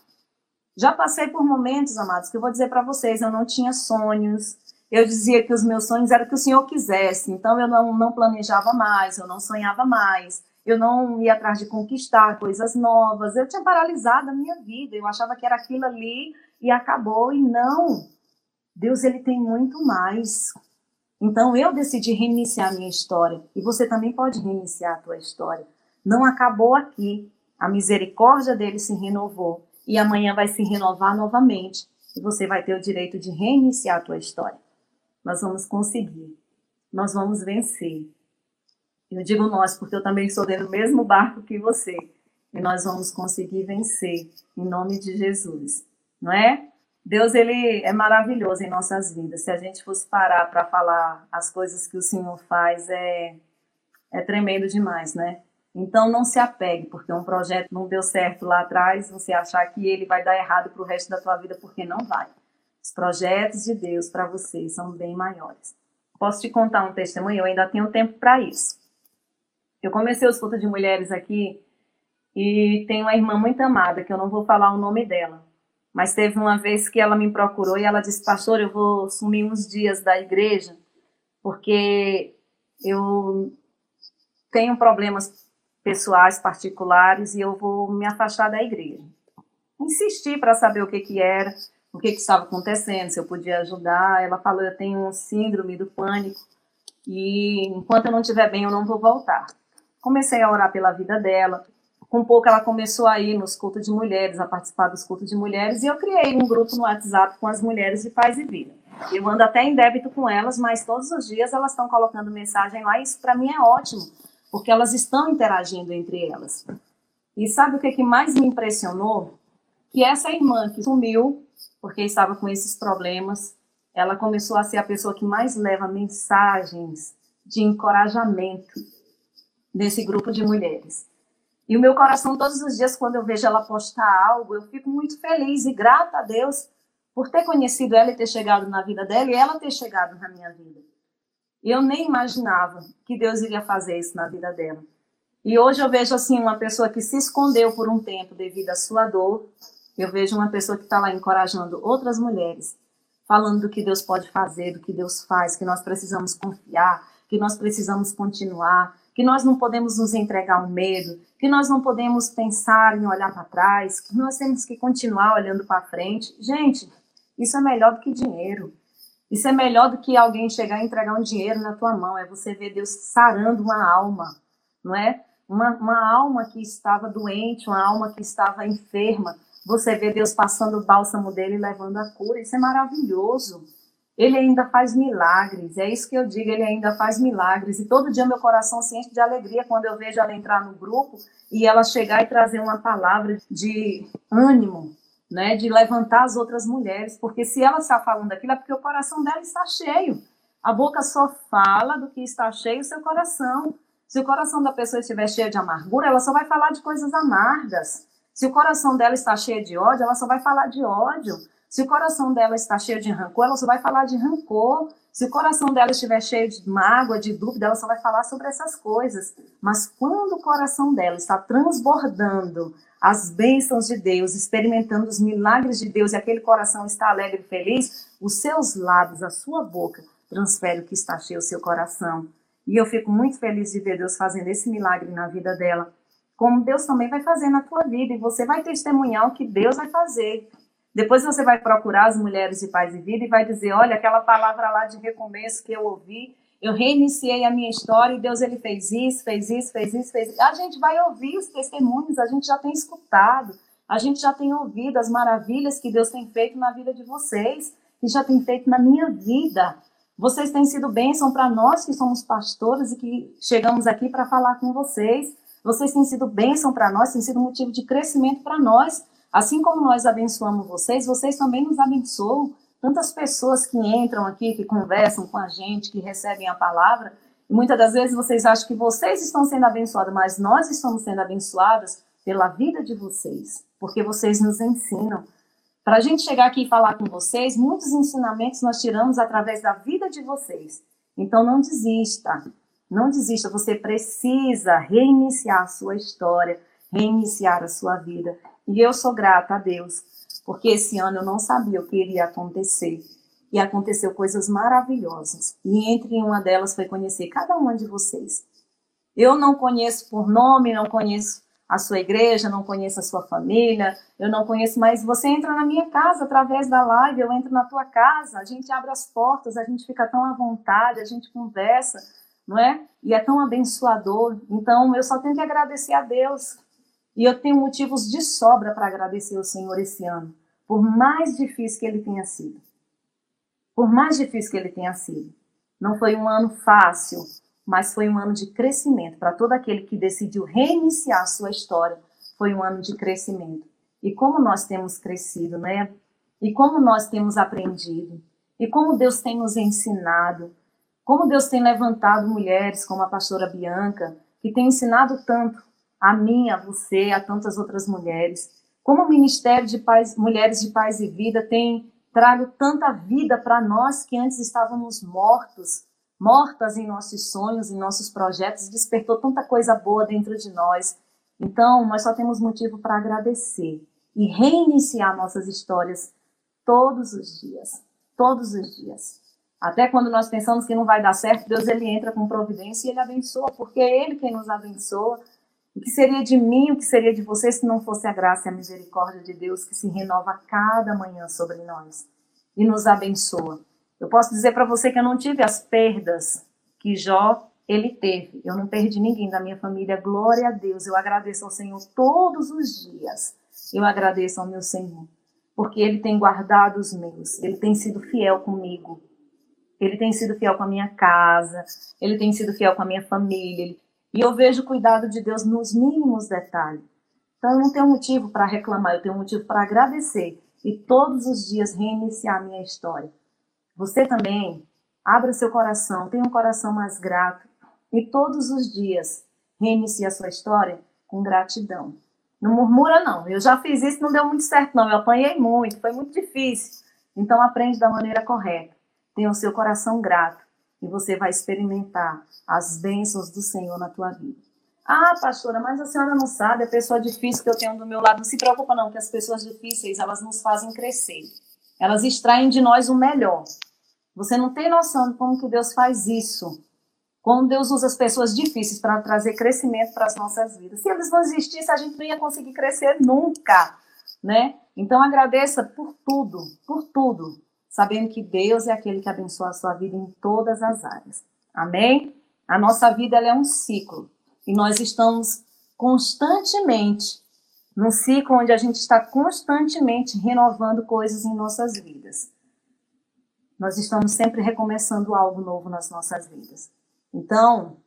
[SPEAKER 1] Já passei por momentos, amados, que eu vou dizer para vocês, eu não tinha sonhos. Eu dizia que os meus sonhos eram que o Senhor quisesse. Então eu não, não planejava mais, eu não sonhava mais eu não ia atrás de conquistar coisas novas, eu tinha paralisado a minha vida, eu achava que era aquilo ali e acabou, e não. Deus, ele tem muito mais. Então eu decidi reiniciar a minha história, e você também pode reiniciar a tua história. Não acabou aqui. A misericórdia dele se renovou, e amanhã vai se renovar novamente, e você vai ter o direito de reiniciar a tua história. Nós vamos conseguir. Nós vamos vencer. Eu digo nós, porque eu também estou dentro do mesmo barco que você. E nós vamos conseguir vencer, em nome de Jesus. Não é? Deus, ele é maravilhoso em nossas vidas. Se a gente fosse parar para falar as coisas que o Senhor faz, é, é tremendo demais, né? Então não se apegue, porque um projeto não deu certo lá atrás, você achar que ele vai dar errado para o resto da tua vida, porque não vai. Os projetos de Deus para você são bem maiores. Posso te contar um testemunho? Eu ainda tenho tempo para isso. Eu comecei o escuta de mulheres aqui e tem uma irmã muito amada, que eu não vou falar o nome dela, mas teve uma vez que ela me procurou e ela disse: Pastor, eu vou sumir uns dias da igreja, porque eu tenho problemas pessoais particulares e eu vou me afastar da igreja. Insisti para saber o que, que era, o que, que estava acontecendo, se eu podia ajudar. Ela falou: Eu tenho um síndrome do pânico e enquanto eu não estiver bem, eu não vou voltar. Comecei a orar pela vida dela. Com pouco ela começou a ir nos cultos de mulheres, a participar dos cultos de mulheres, e eu criei um grupo no WhatsApp com as mulheres de paz e vida. Eu ando até em débito com elas, mas todos os dias elas estão colocando mensagem lá, e isso para mim é ótimo, porque elas estão interagindo entre elas. E sabe o que, que mais me impressionou? Que essa irmã que sumiu, porque estava com esses problemas, ela começou a ser a pessoa que mais leva mensagens de encorajamento nesse grupo de mulheres. E o meu coração, todos os dias, quando eu vejo ela postar algo, eu fico muito feliz e grata a Deus por ter conhecido ela e ter chegado na vida dela e ela ter chegado na minha vida. Eu nem imaginava que Deus iria fazer isso na vida dela. E hoje eu vejo assim uma pessoa que se escondeu por um tempo devido à sua dor, Eu vejo uma pessoa que está lá encorajando outras mulheres, falando do que Deus pode fazer, do que Deus faz, que nós precisamos confiar, que nós precisamos continuar, que nós não podemos nos entregar ao medo, que nós não podemos pensar em olhar para trás, que nós temos que continuar olhando para frente. Gente, isso é melhor do que dinheiro. Isso é melhor do que alguém chegar e entregar um dinheiro na tua mão. É você ver Deus sarando uma alma, não é? Uma, uma alma que estava doente, uma alma que estava enferma. Você vê Deus passando o bálsamo dele e levando a cura. Isso é maravilhoso. Ele ainda faz milagres, é isso que eu digo, ele ainda faz milagres. E todo dia meu coração se enche de alegria quando eu vejo ela entrar no grupo e ela chegar e trazer uma palavra de ânimo, né, de levantar as outras mulheres, porque se ela está falando aquilo é porque o coração dela está cheio. A boca só fala do que está cheio o seu coração. Se o coração da pessoa estiver cheio de amargura, ela só vai falar de coisas amargas. Se o coração dela está cheio de ódio, ela só vai falar de ódio. Se o coração dela está cheio de rancor, ela só vai falar de rancor. Se o coração dela estiver cheio de mágoa, de dúvida, ela só vai falar sobre essas coisas. Mas quando o coração dela está transbordando as bênçãos de Deus, experimentando os milagres de Deus e aquele coração está alegre e feliz, os seus lábios, a sua boca, transfere o que está cheio o seu coração. E eu fico muito feliz de ver Deus fazendo esse milagre na vida dela, como Deus também vai fazer na tua vida, e você vai testemunhar o que Deus vai fazer. Depois você vai procurar as mulheres de paz e vida e vai dizer, olha, aquela palavra lá de recomeço que eu ouvi, eu reiniciei a minha história e Deus ele fez isso, fez isso, fez isso, fez isso. A gente vai ouvir os testemunhos, a gente já tem escutado, a gente já tem ouvido as maravilhas que Deus tem feito na vida de vocês, que já tem feito na minha vida. Vocês têm sido bênção para nós que somos pastores e que chegamos aqui para falar com vocês. Vocês têm sido bênção para nós, têm sido motivo de crescimento para nós. Assim como nós abençoamos vocês, vocês também nos abençoam. Tantas pessoas que entram aqui, que conversam com a gente, que recebem a palavra, e muitas das vezes vocês acham que vocês estão sendo abençoados, mas nós estamos sendo abençoados pela vida de vocês, porque vocês nos ensinam. Para a gente chegar aqui e falar com vocês, muitos ensinamentos nós tiramos através da vida de vocês. Então não desista, não desista, você precisa reiniciar a sua história, reiniciar a sua vida. E eu sou grata a Deus, porque esse ano eu não sabia o que iria acontecer. E aconteceu coisas maravilhosas. E entre uma delas foi conhecer cada uma de vocês. Eu não conheço por nome, não conheço a sua igreja, não conheço a sua família, eu não conheço, mas você entra na minha casa através da live, eu entro na tua casa, a gente abre as portas, a gente fica tão à vontade, a gente conversa, não é? E é tão abençoador. Então, eu só tenho que agradecer a Deus e eu tenho motivos de sobra para agradecer ao Senhor esse ano, por mais difícil que ele tenha sido. Por mais difícil que ele tenha sido. Não foi um ano fácil, mas foi um ano de crescimento. Para todo aquele que decidiu reiniciar sua história, foi um ano de crescimento. E como nós temos crescido, né? E como nós temos aprendido. E como Deus tem nos ensinado. Como Deus tem levantado mulheres como a pastora Bianca, que tem ensinado tanto a mim, a você, a tantas outras mulheres. Como o Ministério de Paz, Mulheres de Paz e Vida tem trago tanta vida para nós que antes estávamos mortos, mortas em nossos sonhos, em nossos projetos, despertou tanta coisa boa dentro de nós. Então, nós só temos motivo para agradecer e reiniciar nossas histórias todos os dias, todos os dias. Até quando nós pensamos que não vai dar certo, Deus ele entra com providência e ele abençoa, porque é ele quem nos abençoa o que seria de mim, o que seria de você se não fosse a graça e a misericórdia de Deus que se renova a cada manhã sobre nós e nos abençoa? Eu posso dizer para você que eu não tive as perdas que Jó ele teve. Eu não perdi ninguém da minha família. Glória a Deus. Eu agradeço ao Senhor todos os dias. Eu agradeço ao meu Senhor, porque ele tem guardado os meus. Ele tem sido fiel comigo. Ele tem sido fiel com a minha casa, ele tem sido fiel com a minha família, ele e eu vejo o cuidado de Deus nos mínimos detalhes. Então eu não tenho motivo para reclamar, eu tenho motivo para agradecer e todos os dias reiniciar a minha história. Você também, abra seu coração, tenha um coração mais grato e todos os dias reinicie a sua história com gratidão. Não murmura não, eu já fiz isso, não deu muito certo não, eu apanhei muito, foi muito difícil. Então aprende da maneira correta. Tenha o seu coração grato e você vai experimentar as bênçãos do Senhor na tua vida. Ah, pastora, mas a senhora não sabe, a pessoa difícil que eu tenho do meu lado, não se preocupa não, que as pessoas difíceis, elas nos fazem crescer. Elas extraem de nós o melhor. Você não tem noção de como que Deus faz isso. Como Deus usa as pessoas difíceis para trazer crescimento para as nossas vidas. Se eles não existissem, a gente não ia conseguir crescer nunca, né? Então agradeça por tudo, por tudo, sabendo que Deus é aquele que abençoa a sua vida em todas as áreas. Amém? A nossa vida é um ciclo e nós estamos constantemente num ciclo onde a gente está constantemente renovando coisas em nossas vidas. Nós estamos sempre recomeçando algo novo nas nossas vidas. Então,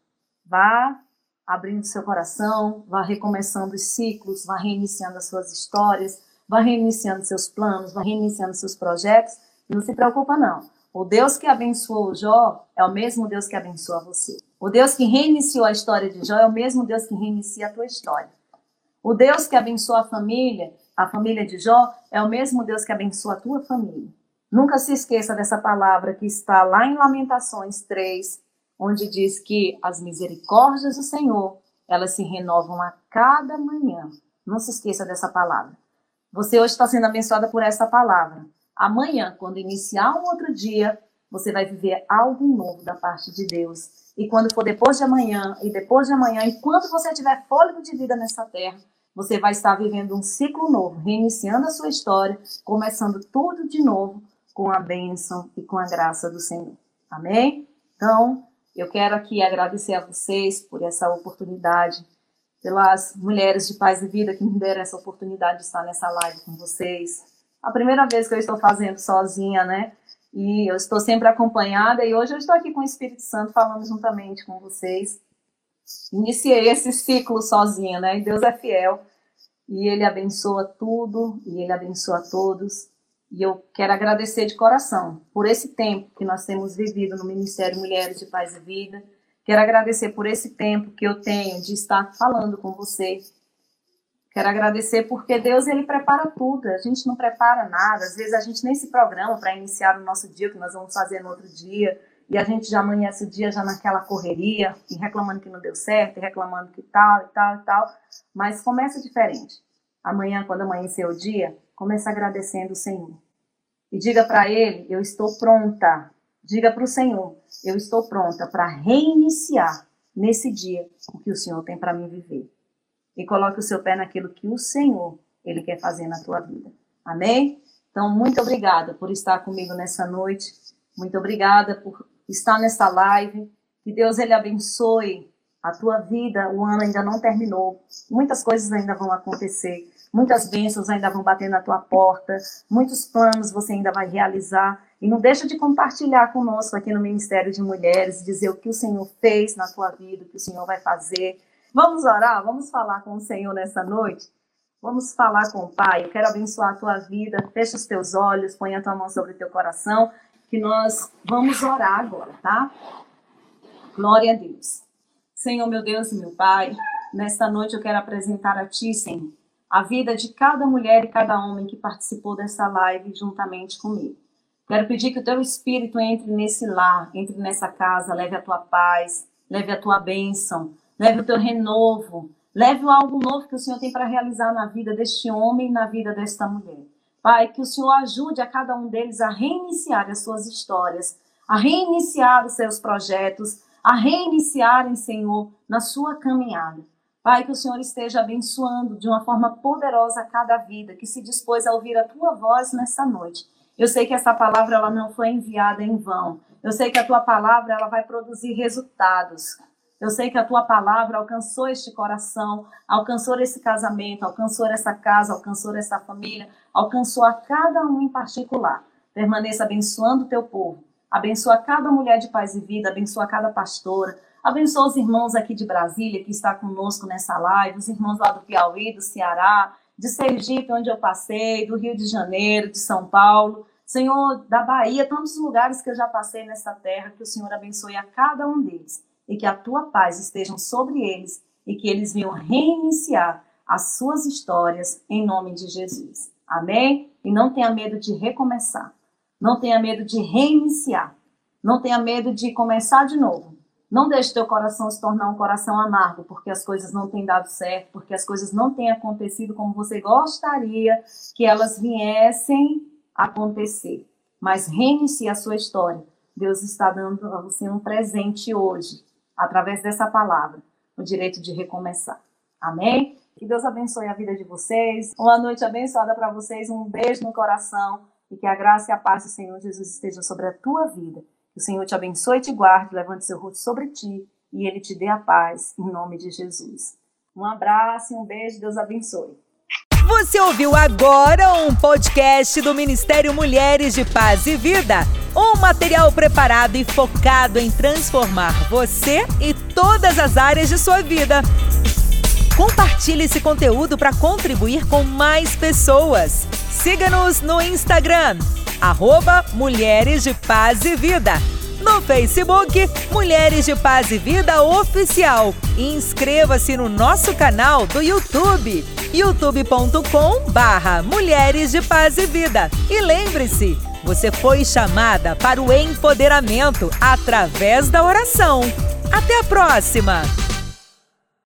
[SPEAKER 1] vá abrindo seu coração, vá recomeçando os ciclos, vá reiniciando as suas histórias, vá reiniciando seus planos, vá reiniciando seus projetos. Não se preocupa não. O Deus que abençoou Jó é o mesmo Deus que abençoa você. O Deus que reiniciou a história de Jó é o mesmo Deus que reinicia a tua história. O Deus que abençoa a família, a família de Jó, é o mesmo Deus que abençoa a tua família. Nunca se esqueça dessa palavra que está lá em Lamentações 3, onde diz que as misericórdias do Senhor, elas se renovam a cada manhã. Não se esqueça dessa palavra. Você hoje está sendo abençoada por essa palavra. Amanhã, quando iniciar um outro dia, você vai viver algo novo da parte de Deus. E quando for depois de amanhã, e depois de amanhã, enquanto você tiver fôlego de vida nessa terra, você vai estar vivendo um ciclo novo, reiniciando a sua história, começando tudo de novo com a bênção e com a graça do Senhor. Amém? Então, eu quero aqui agradecer a vocês por essa oportunidade, pelas mulheres de paz e vida que me deram essa oportunidade de estar nessa live com vocês, a primeira vez que eu estou fazendo sozinha, né? E eu estou sempre acompanhada e hoje eu estou aqui com o Espírito Santo falando juntamente com vocês. Iniciei esse ciclo sozinha, né? E Deus é fiel e ele abençoa tudo e ele abençoa todos. E eu quero agradecer de coração por esse tempo que nós temos vivido no Ministério Mulheres de Paz e Vida. Quero agradecer por esse tempo que eu tenho de estar falando com vocês Quero agradecer porque Deus ele prepara tudo, a gente não prepara nada, às vezes a gente nem se programa para iniciar o nosso dia, que nós vamos fazer no outro dia, e a gente já amanhece o dia já naquela correria, e reclamando que não deu certo, e reclamando que tal, e tal, e tal, mas começa diferente. Amanhã, quando amanhecer o dia, comece agradecendo o Senhor. E diga para Ele, eu estou pronta. Diga para o Senhor, eu estou pronta para reiniciar nesse dia o que o Senhor tem para mim viver e coloque o seu pé naquilo que o Senhor ele quer fazer na tua vida. Amém? Então, muito obrigada por estar comigo nessa noite. Muito obrigada por estar nessa live. Que Deus ele abençoe a tua vida. O ano ainda não terminou. Muitas coisas ainda vão acontecer. Muitas bênçãos ainda vão bater na tua porta. Muitos planos você ainda vai realizar. E não deixa de compartilhar conosco aqui no Ministério de Mulheres, dizer o que o Senhor fez na tua vida, o que o Senhor vai fazer Vamos orar? Vamos falar com o Senhor nessa noite? Vamos falar com o Pai. Eu quero abençoar a tua vida. Fecha os teus olhos, põe a tua mão sobre o teu coração, que nós vamos orar agora, tá? Glória a Deus. Senhor, meu Deus e meu Pai, nesta noite eu quero apresentar a Ti, Senhor, a vida de cada mulher e cada homem que participou dessa live juntamente comigo. Quero pedir que o teu Espírito entre nesse lar, entre nessa casa, leve a tua paz, leve a tua bênção, leve o teu renovo, leve algo novo que o Senhor tem para realizar na vida deste homem na vida desta mulher. Pai, que o Senhor ajude a cada um deles a reiniciar as suas histórias, a reiniciar os seus projetos, a reiniciarem, Senhor, na sua caminhada. Pai, que o Senhor esteja abençoando de uma forma poderosa cada vida que se dispôs a ouvir a tua voz nessa noite. Eu sei que essa palavra ela não foi enviada em vão. Eu sei que a tua palavra ela vai produzir resultados. Eu sei que a tua palavra alcançou este coração, alcançou esse casamento, alcançou essa casa, alcançou essa família, alcançou a cada um em particular. Permaneça abençoando o teu povo. Abençoa cada mulher de paz e vida, abençoa cada pastora, abençoa os irmãos aqui de Brasília que está conosco nessa live, os irmãos lá do Piauí, do Ceará, de Sergipe, onde eu passei, do Rio de Janeiro, de São Paulo. Senhor, da Bahia, tantos lugares que eu já passei nessa terra, que o Senhor abençoe a cada um deles e que a tua paz esteja sobre eles e que eles venham reiniciar as suas histórias em nome de Jesus. Amém? E não tenha medo de recomeçar. Não tenha medo de reiniciar. Não tenha medo de começar de novo. Não deixe teu coração se tornar um coração amargo, porque as coisas não têm dado certo, porque as coisas não têm acontecido como você gostaria que elas viessem acontecer. Mas reinicie a sua história. Deus está dando a você um presente hoje, através dessa palavra, o direito de recomeçar. Amém? Que Deus abençoe a vida de vocês. Uma noite abençoada para vocês. Um beijo no coração e que a graça e a paz do Senhor Jesus estejam sobre a tua vida. Que o Senhor te abençoe e te guarde, levante seu rosto sobre ti e ele te dê a paz em nome de Jesus. Um abraço e um beijo. Deus abençoe.
[SPEAKER 2] Você ouviu agora um podcast do Ministério Mulheres de Paz e Vida. Um material preparado e focado em transformar você e todas as áreas de sua vida. Compartilhe esse conteúdo para contribuir com mais pessoas. Siga-nos no Instagram, arroba Mulheres de Paz e Vida. No Facebook, Mulheres de Paz e Vida Oficial. Inscreva-se no nosso canal do YouTube, youtube.com barra Mulheres de Paz e Vida. E lembre-se, você foi chamada para o empoderamento através da oração. Até a próxima!